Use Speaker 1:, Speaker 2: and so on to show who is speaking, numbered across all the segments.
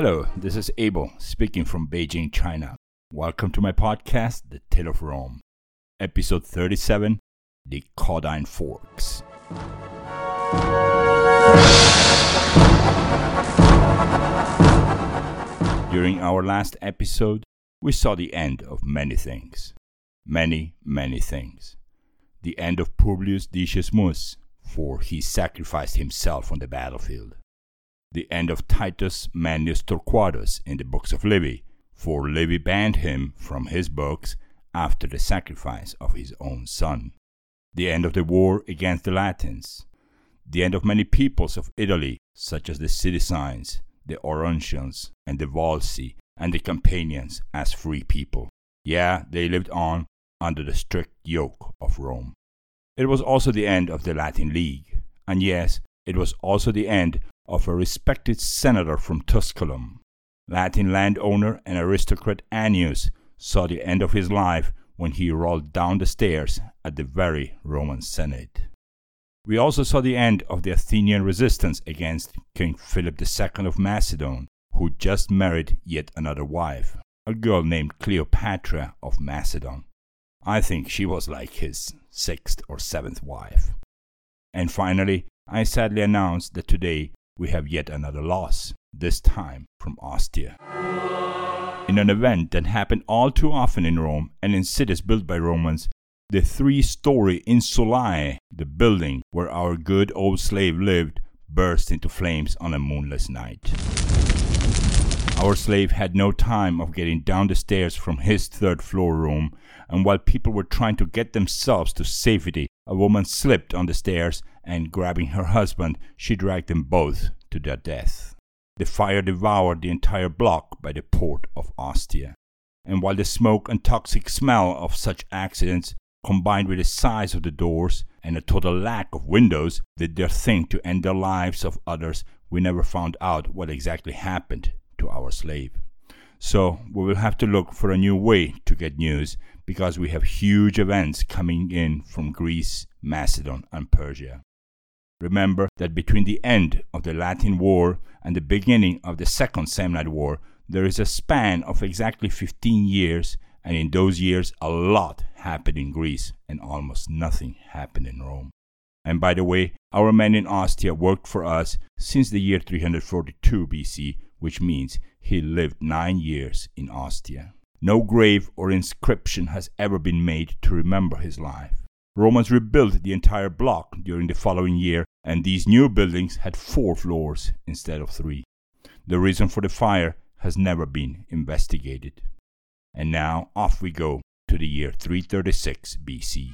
Speaker 1: Hello, this is Abel speaking from Beijing, China. Welcome to my podcast, The Tale of Rome, episode 37 The Caudine Forks. During our last episode, we saw the end of many things. Many, many things. The end of Publius Decius Mus, for he sacrificed himself on the battlefield. The end of Titus Manlius Torquatus in the books of Livy, for Livy banned him from his books after the sacrifice of his own son. The end of the war against the Latins. The end of many peoples of Italy, such as the Sidicines, the Auruncians, and the Volsci, and the Campanians as free people. Yeah, they lived on under the strict yoke of Rome. It was also the end of the Latin League, and yes, it was also the end of a respected senator from Tusculum. Latin landowner and aristocrat Annius saw the end of his life when he rolled down the stairs at the very Roman Senate. We also saw the end of the Athenian resistance against King Philip II of Macedon, who just married yet another wife, a girl named Cleopatra of Macedon. I think she was like his sixth or seventh wife. And finally, I sadly announce that today we have yet another loss, this time from Ostia. In an event that happened all too often in Rome and in cities built by Romans, the three story Insulae, the building where our good old slave lived, burst into flames on a moonless night. Our slave had no time of getting down the stairs from his third floor room, and while people were trying to get themselves to safety, a woman slipped on the stairs and, grabbing her husband, she dragged them both to their death. The fire devoured the entire block by the port of Ostia. And while the smoke and toxic smell of such accidents, combined with the size of the doors and a total lack of windows, did their thing to end the lives of others, we never found out what exactly happened to our slave. So we will have to look for a new way to get news because we have huge events coming in from Greece, Macedon, and Persia. Remember that between the end of the Latin War and the beginning of the Second Samnite War, there is a span of exactly 15 years, and in those years, a lot happened in Greece and almost nothing happened in Rome. And by the way, our man in Ostia worked for us since the year 342 BC which means he lived nine years in Ostia. No grave or inscription has ever been made to remember his life. Romans rebuilt the entire block during the following year, and these new buildings had four floors instead of three. The reason for the fire has never been investigated. And now off we go to the year 336 BC.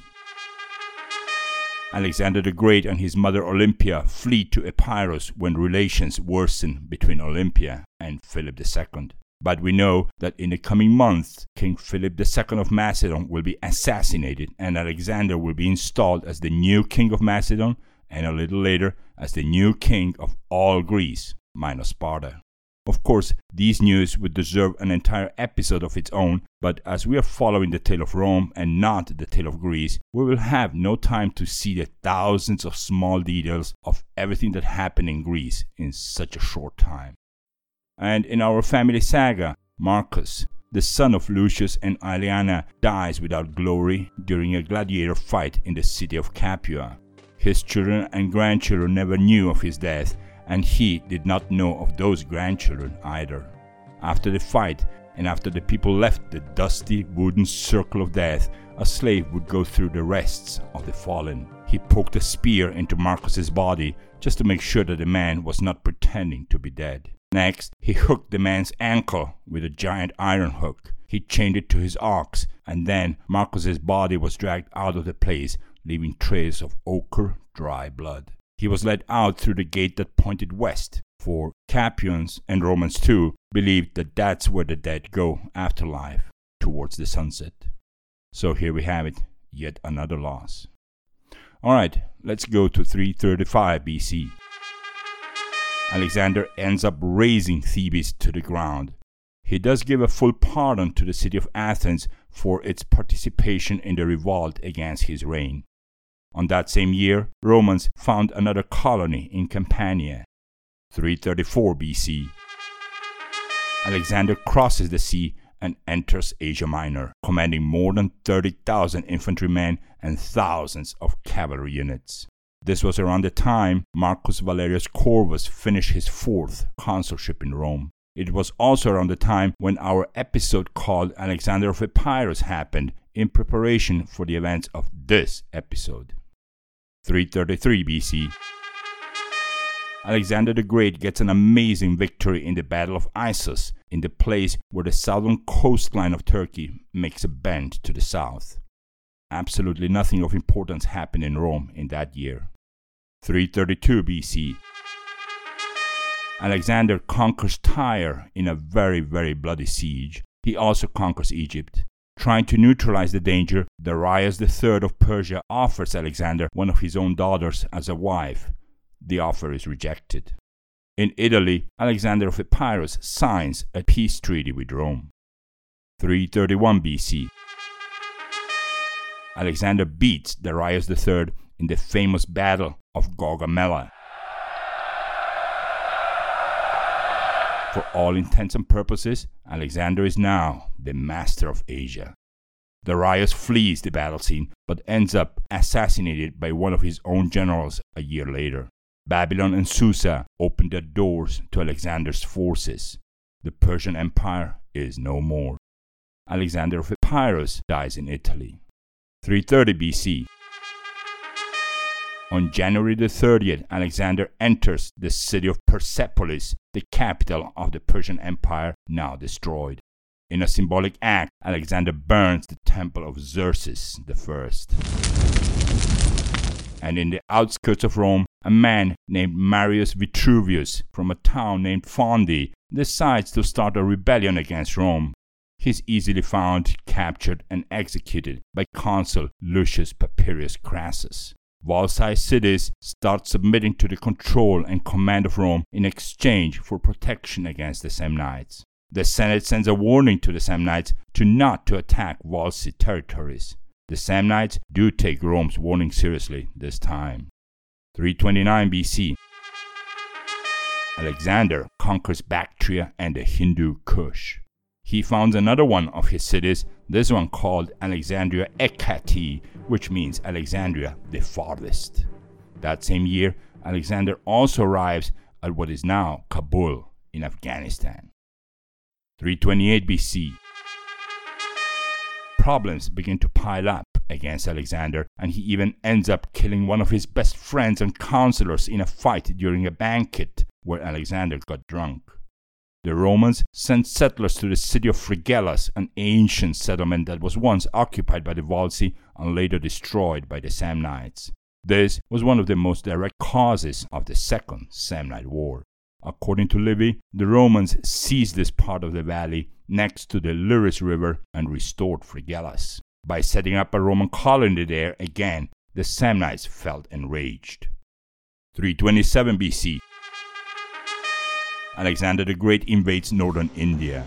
Speaker 1: Alexander the Great and his mother Olympia flee to Epirus when relations worsen between Olympia and Philip II. But we know that in the coming months, King Philip II of Macedon will be assassinated and Alexander will be installed as the new king of Macedon and a little later as the new king of all Greece, minus Sparta. Of course, these news would deserve an entire episode of its own, but as we are following the tale of Rome and not the tale of Greece, we will have no time to see the thousands of small details of everything that happened in Greece in such a short time. And in our family saga, Marcus, the son of Lucius and Aeliana, dies without glory during a gladiator fight in the city of Capua. His children and grandchildren never knew of his death, and he did not know of those grandchildren either. After the fight, and after the people left the dusty wooden circle of death, a slave would go through the rests of the fallen. He poked a spear into Marcus's body just to make sure that the man was not pretending to be dead. Next, he hooked the man's ankle with a giant iron hook. He chained it to his ox, and then Marcus's body was dragged out of the place, leaving trails of ochre, dry blood. He was led out through the gate that pointed west, for Capuans and Romans too believed that that's where the dead go after life, towards the sunset. So here we have it, yet another loss. Alright, let's go to 335 BC. Alexander ends up razing Thebes to the ground. He does give a full pardon to the city of Athens for its participation in the revolt against his reign. On that same year, Romans found another colony in Campania, 334 BC. Alexander crosses the sea and enters Asia Minor, commanding more than 30,000 infantrymen and thousands of cavalry units. This was around the time Marcus Valerius Corvus finished his fourth consulship in Rome. It was also around the time when our episode called Alexander of Epirus happened in preparation for the events of this episode. 333 BC. Alexander the Great gets an amazing victory in the Battle of Issus, in the place where the southern coastline of Turkey makes a bend to the south. Absolutely nothing of importance happened in Rome in that year. 332 BC. Alexander conquers Tyre in a very, very bloody siege. He also conquers Egypt. Trying to neutralize the danger, Darius III of Persia offers Alexander one of his own daughters as a wife, the offer is rejected. In Italy, Alexander of Epirus signs a peace treaty with Rome. 331 BC. Alexander beats Darius III in the famous Battle of Gaugamela. For all intents and purposes, Alexander is now the master of Asia. Darius flees the battle scene but ends up assassinated by one of his own generals a year later. Babylon and Susa open their doors to Alexander's forces. The Persian Empire is no more. Alexander of Epirus dies in Italy. 330 BC. On January the 30th, Alexander enters the city of Persepolis, the capital of the Persian Empire, now destroyed. In a symbolic act, Alexander burns the temple of Xerxes I and in the outskirts of Rome, a man named Marius Vitruvius from a town named Fondi decides to start a rebellion against Rome. He's easily found, captured, and executed by consul Lucius Papirius Crassus. Wall-sized cities start submitting to the control and command of Rome in exchange for protection against the Samnites. The Senate sends a warning to the Samnites to not to attack walled territories. The Samnites do take Rome's warning seriously this time. 329 BC. Alexander conquers Bactria and the Hindu Kush. He founds another one of his cities, this one called Alexandria Eschate, which means Alexandria the farthest. That same year, Alexander also arrives at what is now Kabul in Afghanistan. 328 BC problems begin to pile up against Alexander, and he even ends up killing one of his best friends and counselors in a fight during a banquet where Alexander got drunk. The Romans sent settlers to the city of Fregellae, an ancient settlement that was once occupied by the Volsci and later destroyed by the Samnites. This was one of the most direct causes of the Second Samnite War. According to Livy, the Romans seized this part of the valley next to the Liris River and restored Fregellae. By setting up a Roman colony there again, the Samnites felt enraged. 327 BC Alexander the Great invades northern India.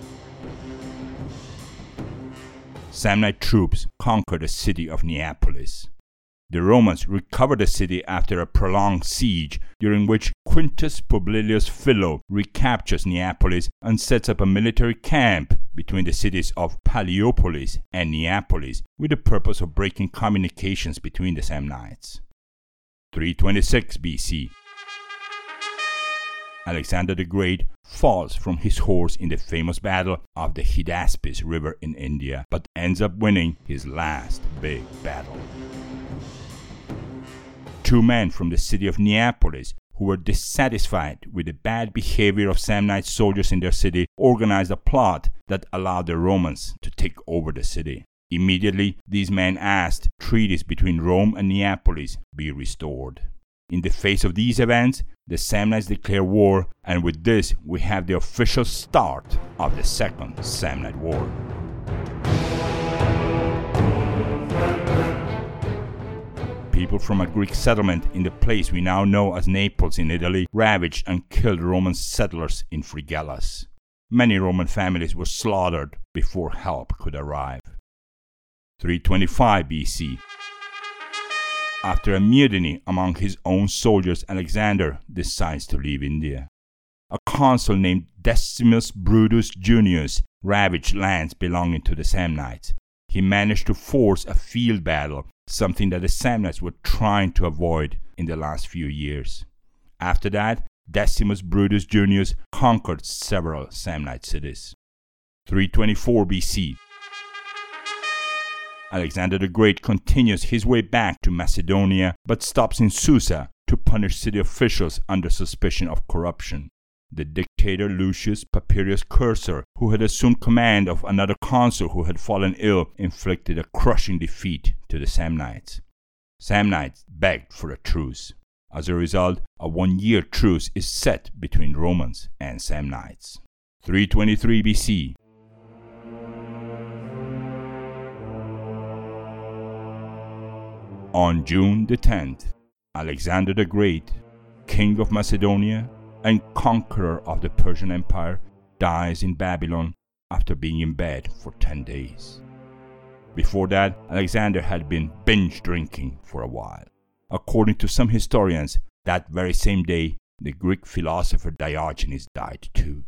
Speaker 1: Samnite troops conquer the city of Neapolis. The Romans recover the city after a prolonged siege, during which Quintus Publilius Philo recaptures Neapolis and sets up a military camp between the cities of Paleopolis and Neapolis with the purpose of breaking communications between the Samnites. 326 BC Alexander the Great falls from his horse in the famous battle of the Hydaspes River in India, but ends up winning his last big battle two men from the city of Neapolis who were dissatisfied with the bad behavior of Samnite soldiers in their city organized a plot that allowed the Romans to take over the city. Immediately, these men asked treaties between Rome and Neapolis be restored. In the face of these events, the Samnites declare war, and with this, we have the official start of the Second Samnite War. people from a Greek settlement in the place we now know as Naples in Italy ravaged and killed Roman settlers in Fregellae. Many Roman families were slaughtered before help could arrive. 325 BC. After a mutiny among his own soldiers, Alexander decides to leave India. a consul named Decimus Brutus Junius ravaged lands belonging to the Samnites. He managed to force a field battle, something that the Samnites were trying to avoid in the last few years. After that, Decimus Brutus Junius conquered several Samnite cities. 324 BC. Alexander the Great continues his way back to Macedonia but stops in Susa to punish city officials under suspicion of corruption. The dictator Lucius Papirius Cursor, who had assumed command of another consul who had fallen ill, inflicted a crushing defeat to the Samnites. Samnites begged for a truce. As a result, a one year truce is set between Romans and Samnites. 323 BC. On June the 10th, Alexander the Great, king of Macedonia and conqueror of the Persian Empire, dies in Babylon after being in bed for 10 days. Before that, Alexander had been binge drinking for a while. According to some historians, that very same day, the Greek philosopher Diogenes died too.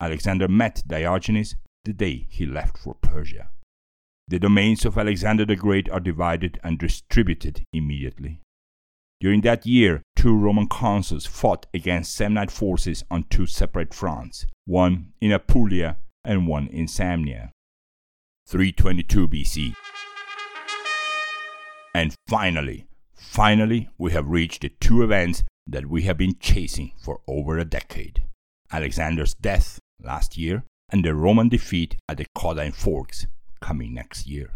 Speaker 1: Alexander met Diogenes the day he left for Persia. The domains of Alexander the Great are divided and distributed immediately. During that year, two Roman consuls fought against Samnite forces on two separate fronts, one in Apulia and one in Samnia. 322 BC. And finally, finally, we have reached the two events that we have been chasing for over a decade Alexander's death last year and the Roman defeat at the Caudine Forks coming next year.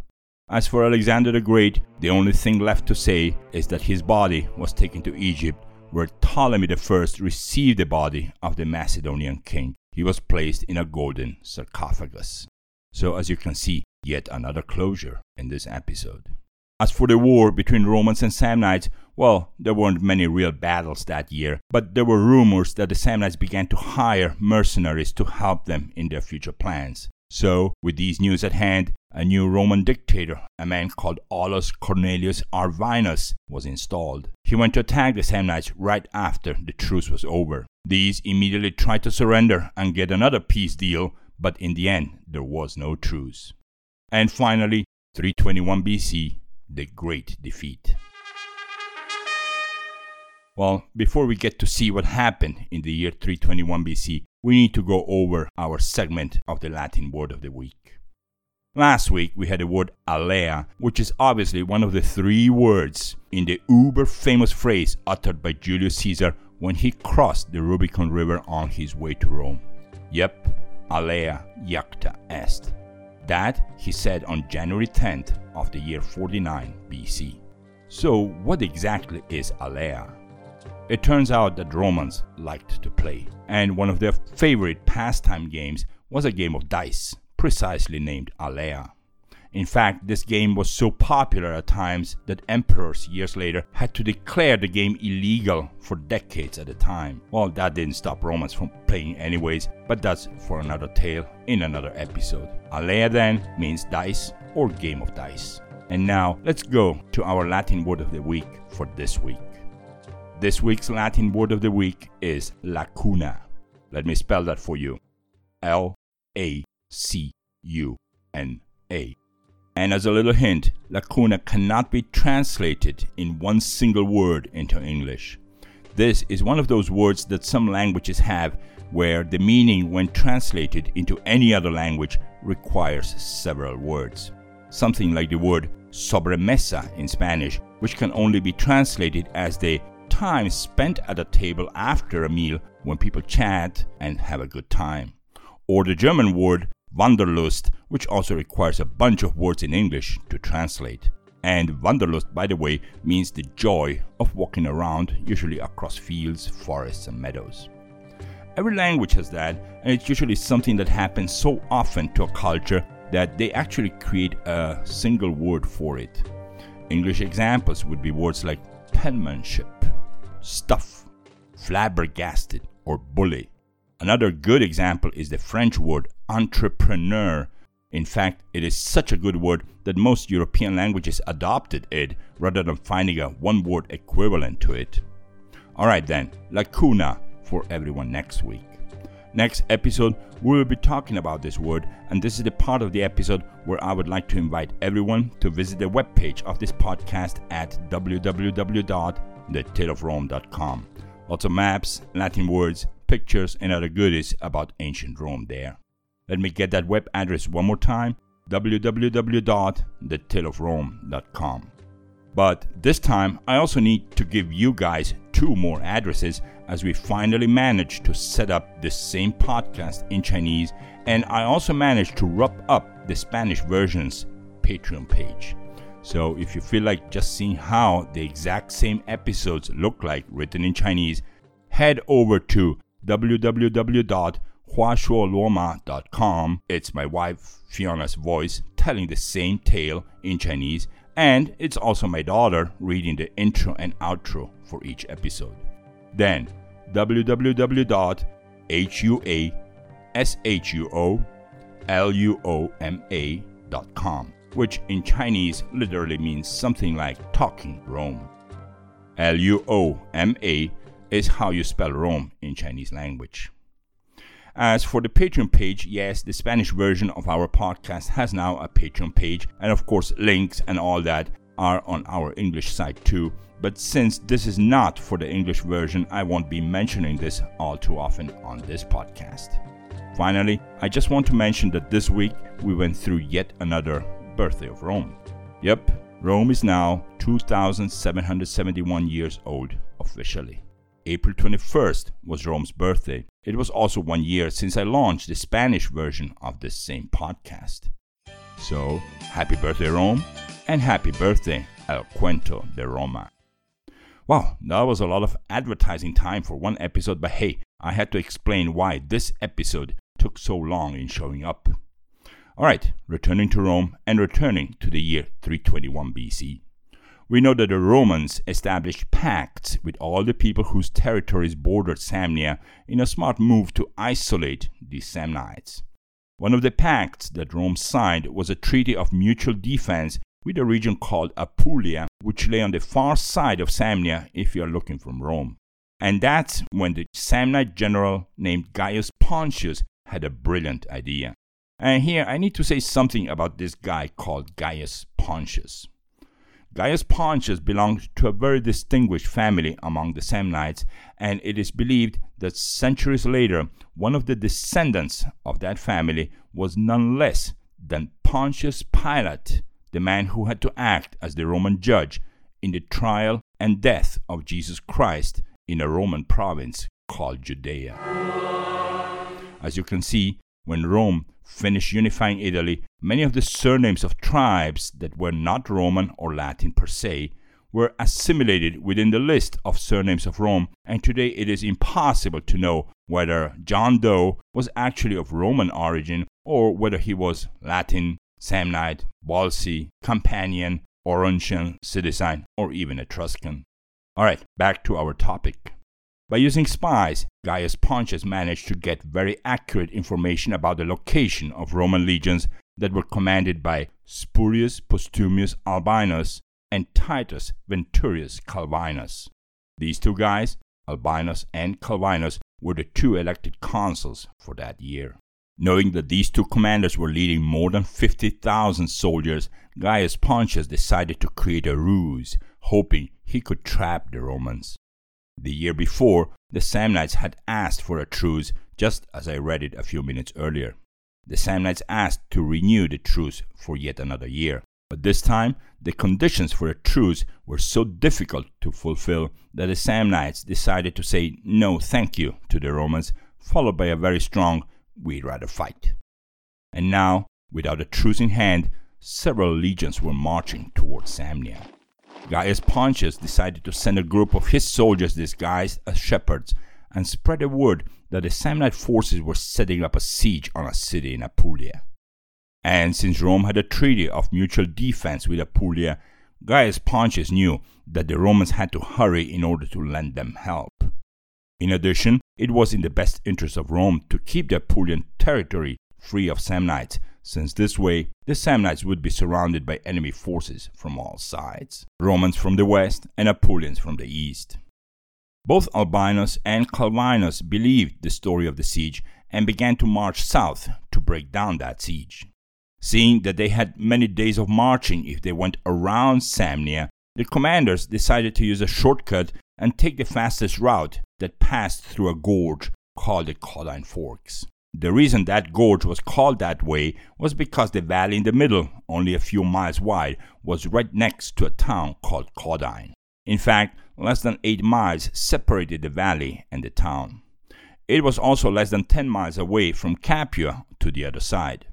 Speaker 1: As for Alexander the Great, the only thing left to say is that his body was taken to Egypt, where Ptolemy I received the body of the Macedonian king. He was placed in a golden sarcophagus. So, as you can see, yet another closure in this episode. As for the war between Romans and Samnites, well, there weren't many real battles that year, but there were rumors that the Samnites began to hire mercenaries to help them in their future plans. So, with these news at hand, a new Roman dictator, a man called Aulus Cornelius Arvinus, was installed. He went to attack the Samnites right after the truce was over. These immediately tried to surrender and get another peace deal, but in the end, there was no truce. And finally, 321 BC, the Great Defeat. Well, before we get to see what happened in the year 321 BC, we need to go over our segment of the Latin word of the week. Last week we had the word alea, which is obviously one of the three words in the uber famous phrase uttered by Julius Caesar when he crossed the Rubicon River on his way to Rome. Yep, alea iacta est. That he said on January 10th of the year 49 BC. So, what exactly is alea? It turns out that Romans liked to play, and one of their favorite pastime games was a game of dice precisely named Alea. In fact, this game was so popular at times that emperors years later had to declare the game illegal for decades at a time. Well, that didn't stop Romans from playing anyways, but that's for another tale in another episode. Alea then means dice or game of dice. And now let's go to our Latin word of the week for this week. This week's Latin word of the week is lacuna. Let me spell that for you. L A C U N A. And as a little hint, lacuna cannot be translated in one single word into English. This is one of those words that some languages have where the meaning, when translated into any other language, requires several words. Something like the word sobremesa in Spanish, which can only be translated as the time spent at a table after a meal when people chat and have a good time. Or the German word Wanderlust, which also requires a bunch of words in English to translate. And Wanderlust, by the way, means the joy of walking around, usually across fields, forests, and meadows. Every language has that, and it's usually something that happens so often to a culture that they actually create a single word for it. English examples would be words like penmanship, stuff, flabbergasted, or bully. Another good example is the French word entrepreneur. In fact, it is such a good word that most European languages adopted it rather than finding a one word equivalent to it. Alright then, lacuna, for everyone next week. Next episode, we will be talking about this word, and this is the part of the episode where I would like to invite everyone to visit the webpage of this podcast at www.thetaleofrome.com. Lots of maps, Latin words, pictures, and other goodies about ancient Rome there. Let me get that web address one more time www.thetaleofrome.com. But this time, I also need to give you guys two more addresses as we finally managed to set up the same podcast in Chinese, and I also managed to wrap up the Spanish version's Patreon page. So if you feel like just seeing how the exact same episodes look like written in Chinese, head over to www.huashuoluoma.com. It's my wife Fiona's voice telling the same tale in Chinese, and it's also my daughter reading the intro and outro for each episode. Then www.huashuoluoma.com, which in Chinese literally means something like talking Rome. L U O M A is how you spell Rome in Chinese language. As for the Patreon page, yes, the Spanish version of our podcast has now a Patreon page, and of course, links and all that are on our English site too. But since this is not for the English version, I won't be mentioning this all too often on this podcast. Finally, I just want to mention that this week we went through yet another birthday of Rome. Yep, Rome is now 2,771 years old officially. April 21st was Rome's birthday. It was also one year since I launched the Spanish version of this same podcast. So, happy birthday, Rome, and happy birthday, El Cuento de Roma. Wow, that was a lot of advertising time for one episode, but hey, I had to explain why this episode took so long in showing up. Alright, returning to Rome and returning to the year 321 BC. We know that the Romans established pacts with all the people whose territories bordered Samnia in a smart move to isolate the Samnites. One of the pacts that Rome signed was a treaty of mutual defense with a region called Apulia, which lay on the far side of Samnia if you are looking from Rome. And that's when the Samnite general named Gaius Pontius had a brilliant idea. And here I need to say something about this guy called Gaius Pontius. Gaius Pontius belonged to a very distinguished family among the Samnites, and it is believed that centuries later, one of the descendants of that family was none less than Pontius Pilate, the man who had to act as the Roman judge in the trial and death of Jesus Christ in a Roman province called Judea. As you can see, when Rome finished unifying Italy, many of the surnames of tribes that were not Roman or Latin per se were assimilated within the list of surnames of Rome, and today it is impossible to know whether John Doe was actually of Roman origin or whether he was Latin, Samnite, Volsci, Campanian, Auruncian, Sidicine, or even Etruscan. Alright, back to our topic. By using spies, Gaius Pontius managed to get very accurate information about the location of Roman legions that were commanded by Spurius Postumius Albinus and Titus Venturius Calvinus. These two guys, Albinus and Calvinus, were the two elected consuls for that year. Knowing that these two commanders were leading more than 50,000 soldiers, Gaius Pontius decided to create a ruse, hoping he could trap the Romans. The year before, the Samnites had asked for a truce, just as I read it a few minutes earlier. The Samnites asked to renew the truce for yet another year. But this time, the conditions for a truce were so difficult to fulfill that the Samnites decided to say no thank you to the Romans, followed by a very strong we'd rather fight. And now, without a truce in hand, several legions were marching towards Samnia. Gaius Pontius decided to send a group of his soldiers disguised as shepherds and spread the word that the Samnite forces were setting up a siege on a city in Apulia. And since Rome had a treaty of mutual defense with Apulia, Gaius Pontius knew that the Romans had to hurry in order to lend them help. In addition, it was in the best interest of Rome to keep the Apulian territory free of Samnites, since this way the Samnites would be surrounded by enemy forces from all sides Romans from the west and Apulians from the east. Both Albinus and Calvinus believed the story of the siege and began to march south to break down that siege. Seeing that they had many days of marching if they went around Samnia, the commanders decided to use a shortcut and take the fastest route that passed through a gorge called the Caudine Forks. The reason that gorge was called that way was because the valley in the middle, only a few miles wide, was right next to a town called Caudine. In fact, less than 8 miles separated the valley and the town. It was also less than 10 miles away from Capua to the other side.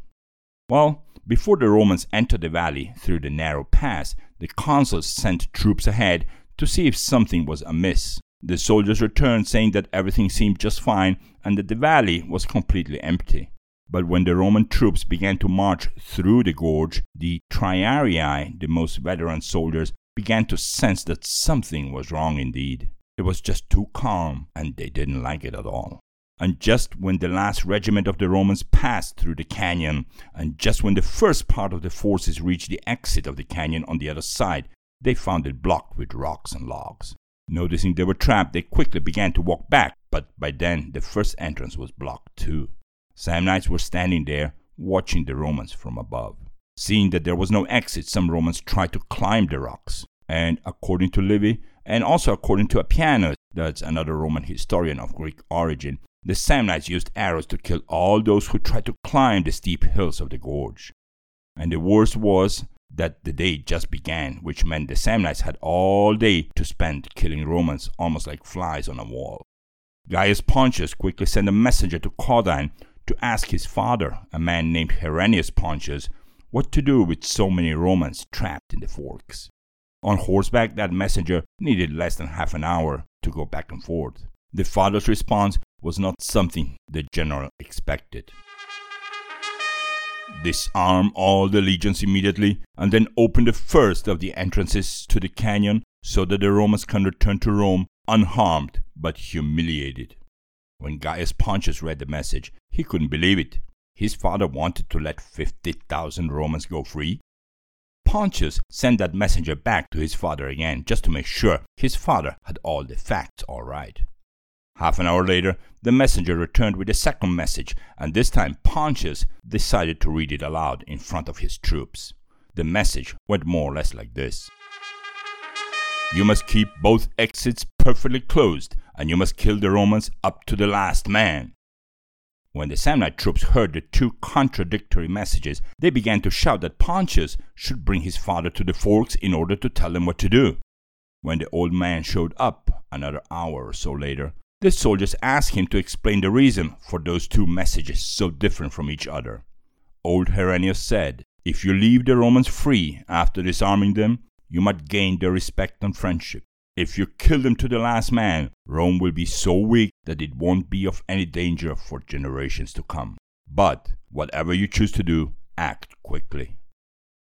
Speaker 1: Well, before the Romans entered the valley through the narrow pass, the consuls sent troops ahead to see if something was amiss. The soldiers returned saying that everything seemed just fine and that the valley was completely empty. But when the Roman troops began to march through the gorge, the triarii, the most veteran soldiers, began to sense that something was wrong indeed. It was just too calm, and they didn't like it at all. And just when the last regiment of the Romans passed through the canyon, and just when the first part of the forces reached the exit of the canyon on the other side, they found it blocked with rocks and logs. Noticing they were trapped, they quickly began to walk back, but by then the first entrance was blocked too. Samnites were standing there, watching the Romans from above. Seeing that there was no exit, some Romans tried to climb the rocks. And according to Livy, and also according to Appianus, that's another Roman historian of Greek origin, the Samnites used arrows to kill all those who tried to climb the steep hills of the gorge. And the worst was that the day just began, which meant the Samnites had all day to spend killing Romans almost like flies on a wall. Gaius Pontius quickly sent a messenger to Caudine to ask his father, a man named Herennius Pontius, what to do with so many Romans trapped in the forks. On horseback, that messenger needed less than half an hour to go back and forth. The father's response was not something the general expected. Disarm all the legions immediately, and then open the first of the entrances to the canyon so that the Romans can return to Rome unharmed but humiliated. When Gaius Pontius read the message, he couldn't believe it. His father wanted to let 50,000 Romans go free. Pontius sent that messenger back to his father again just to make sure his father had all the facts all right. Half an hour later, the messenger returned with a second message, and this time Pontius decided to read it aloud in front of his troops. The message went more or less like this You must keep both exits perfectly closed, and you must kill the Romans up to the last man. When the Samnite troops heard the two contradictory messages, they began to shout that Pontius should bring his father to the forks in order to tell them what to do. When the old man showed up another hour or so later, the soldiers asked him to explain the reason for those two messages so different from each other. Old Herennius said, If you leave the Romans free after disarming them, you might gain their respect and friendship. If you kill them to the last man, Rome will be so weak that it won't be of any danger for generations to come. But whatever you choose to do, act quickly.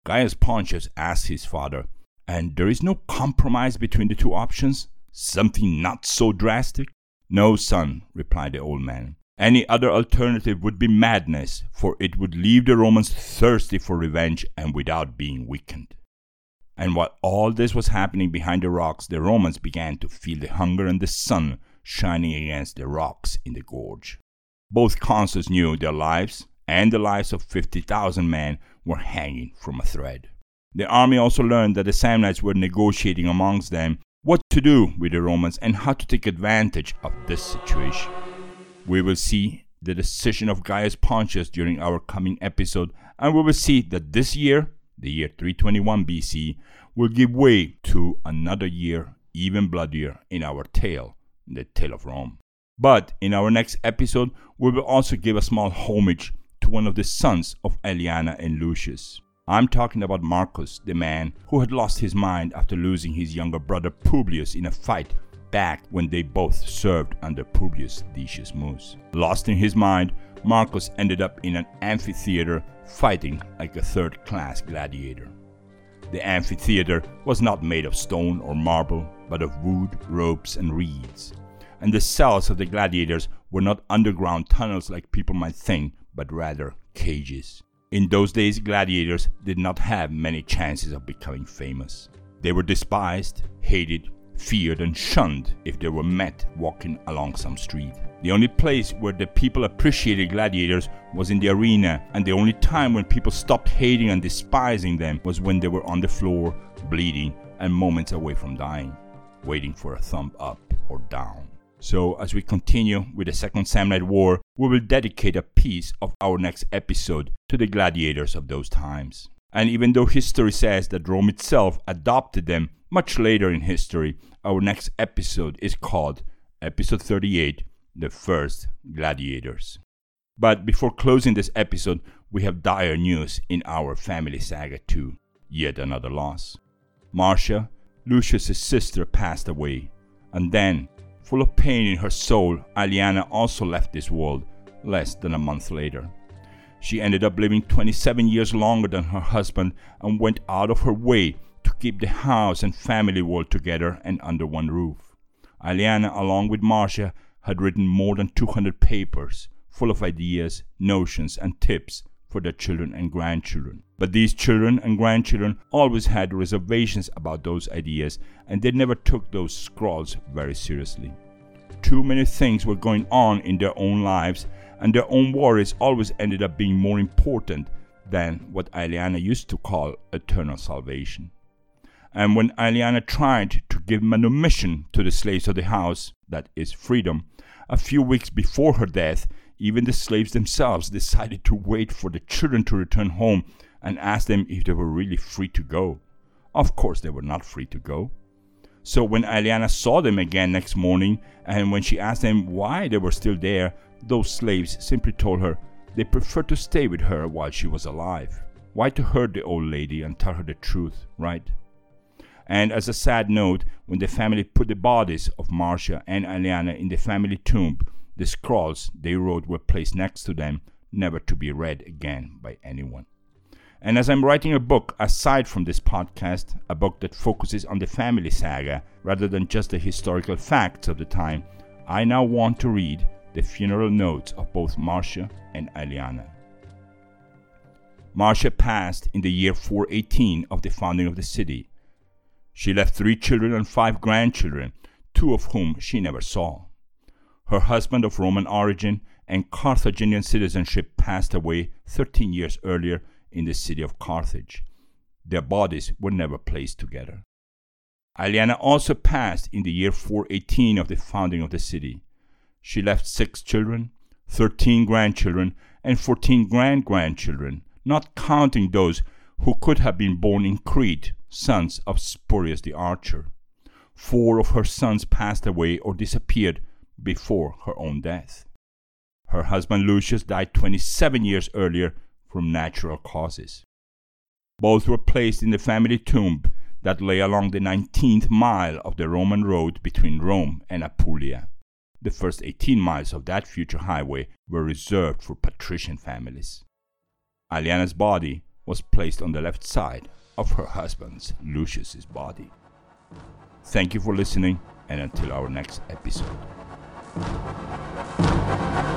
Speaker 1: Gaius Pontius asked his father, And there is no compromise between the two options? Something not so drastic? No, son, replied the old man. Any other alternative would be madness, for it would leave the Romans thirsty for revenge and without being weakened. And while all this was happening behind the rocks, the Romans began to feel the hunger and the sun shining against the rocks in the gorge. Both consuls knew their lives and the lives of 50,000 men were hanging from a thread. The army also learned that the Samnites were negotiating amongst them what to do with the Romans and how to take advantage of this situation. We will see the decision of Gaius Pontius during our coming episode, and we will see that this year, the year 321 BC, will give way to another year even bloodier in our tale, the tale of Rome. But in our next episode, we will also give a small homage to one of the sons of Aeliana and Lucius. I'm talking about Marcus, the man who had lost his mind after losing his younger brother Publius in a fight back when they both served under Publius Decius Mus. Lost in his mind, Marcus ended up in an amphitheater fighting like a third class gladiator. The amphitheater was not made of stone or marble, but of wood, ropes, and reeds. And the cells of the gladiators were not underground tunnels like people might think, but rather cages. In those days, gladiators did not have many chances of becoming famous. They were despised, hated, feared and shunned if they were met walking along some street. The only place where the people appreciated gladiators was in the arena, and the only time when people stopped hating and despising them was when they were on the floor, bleeding, and moments away from dying, waiting for a thumb up or down. So, as we continue with the Second Samnite War, we will dedicate a piece of our next episode to the gladiators of those times. And even though history says that Rome itself adopted them much later in history, our next episode is called Episode 38 The First Gladiators. But before closing this episode, we have dire news in our family saga too. Yet another loss. Marcia, Lucius's sister, passed away. And then, full of pain in her soul, Aeliana also left this world less than a month later. She ended up living 27 years longer than her husband and went out of her way to keep the house and family world together and under one roof. Aeliana, along with Marcia, had written more than 200 papers full of ideas, notions, and tips for their children and grandchildren. But these children and grandchildren always had reservations about those ideas and they never took those scrawls very seriously. Too many things were going on in their own lives and their own worries always ended up being more important than what Aeliana used to call eternal salvation. And when Aeliana tried to give manumission to the slaves of the house, that is freedom, a few weeks before her death, even the slaves themselves decided to wait for the children to return home and ask them if they were really free to go. Of course, they were not free to go. So when Aeliana saw them again next morning, and when she asked them why they were still there, those slaves simply told her they preferred to stay with her while she was alive. Why to hurt the old lady and tell her the truth, right? And as a sad note, when the family put the bodies of Marcia and Aeliana in the family tomb, the scrolls they wrote were placed next to them, never to be read again by anyone. And as I'm writing a book aside from this podcast, a book that focuses on the family saga rather than just the historical facts of the time, I now want to read the funeral notes of both Marcia and Aeliana. Marcia passed in the year 418 of the founding of the city. She left three children and five grandchildren, two of whom she never saw. Her husband of Roman origin and Carthaginian citizenship passed away 13 years earlier in the city of Carthage. Their bodies were never placed together. Aeliana also passed in the year 418 of the founding of the city. She left six children, 13 grandchildren, and 14 grand grandchildren, not counting those who could have been born in Crete, sons of Spurius the archer. Four of her sons passed away or disappeared before her own death. Her husband Lucius died 27 years earlier from natural causes. Both were placed in the family tomb that lay along the 19th mile of the Roman road between Rome and Apulia. The first 18 miles of that future highway were reserved for patrician families. Aeliana's body was placed on the left side of her husband's, Lucius's body. Thank you for listening, and until our next episode. Thank you.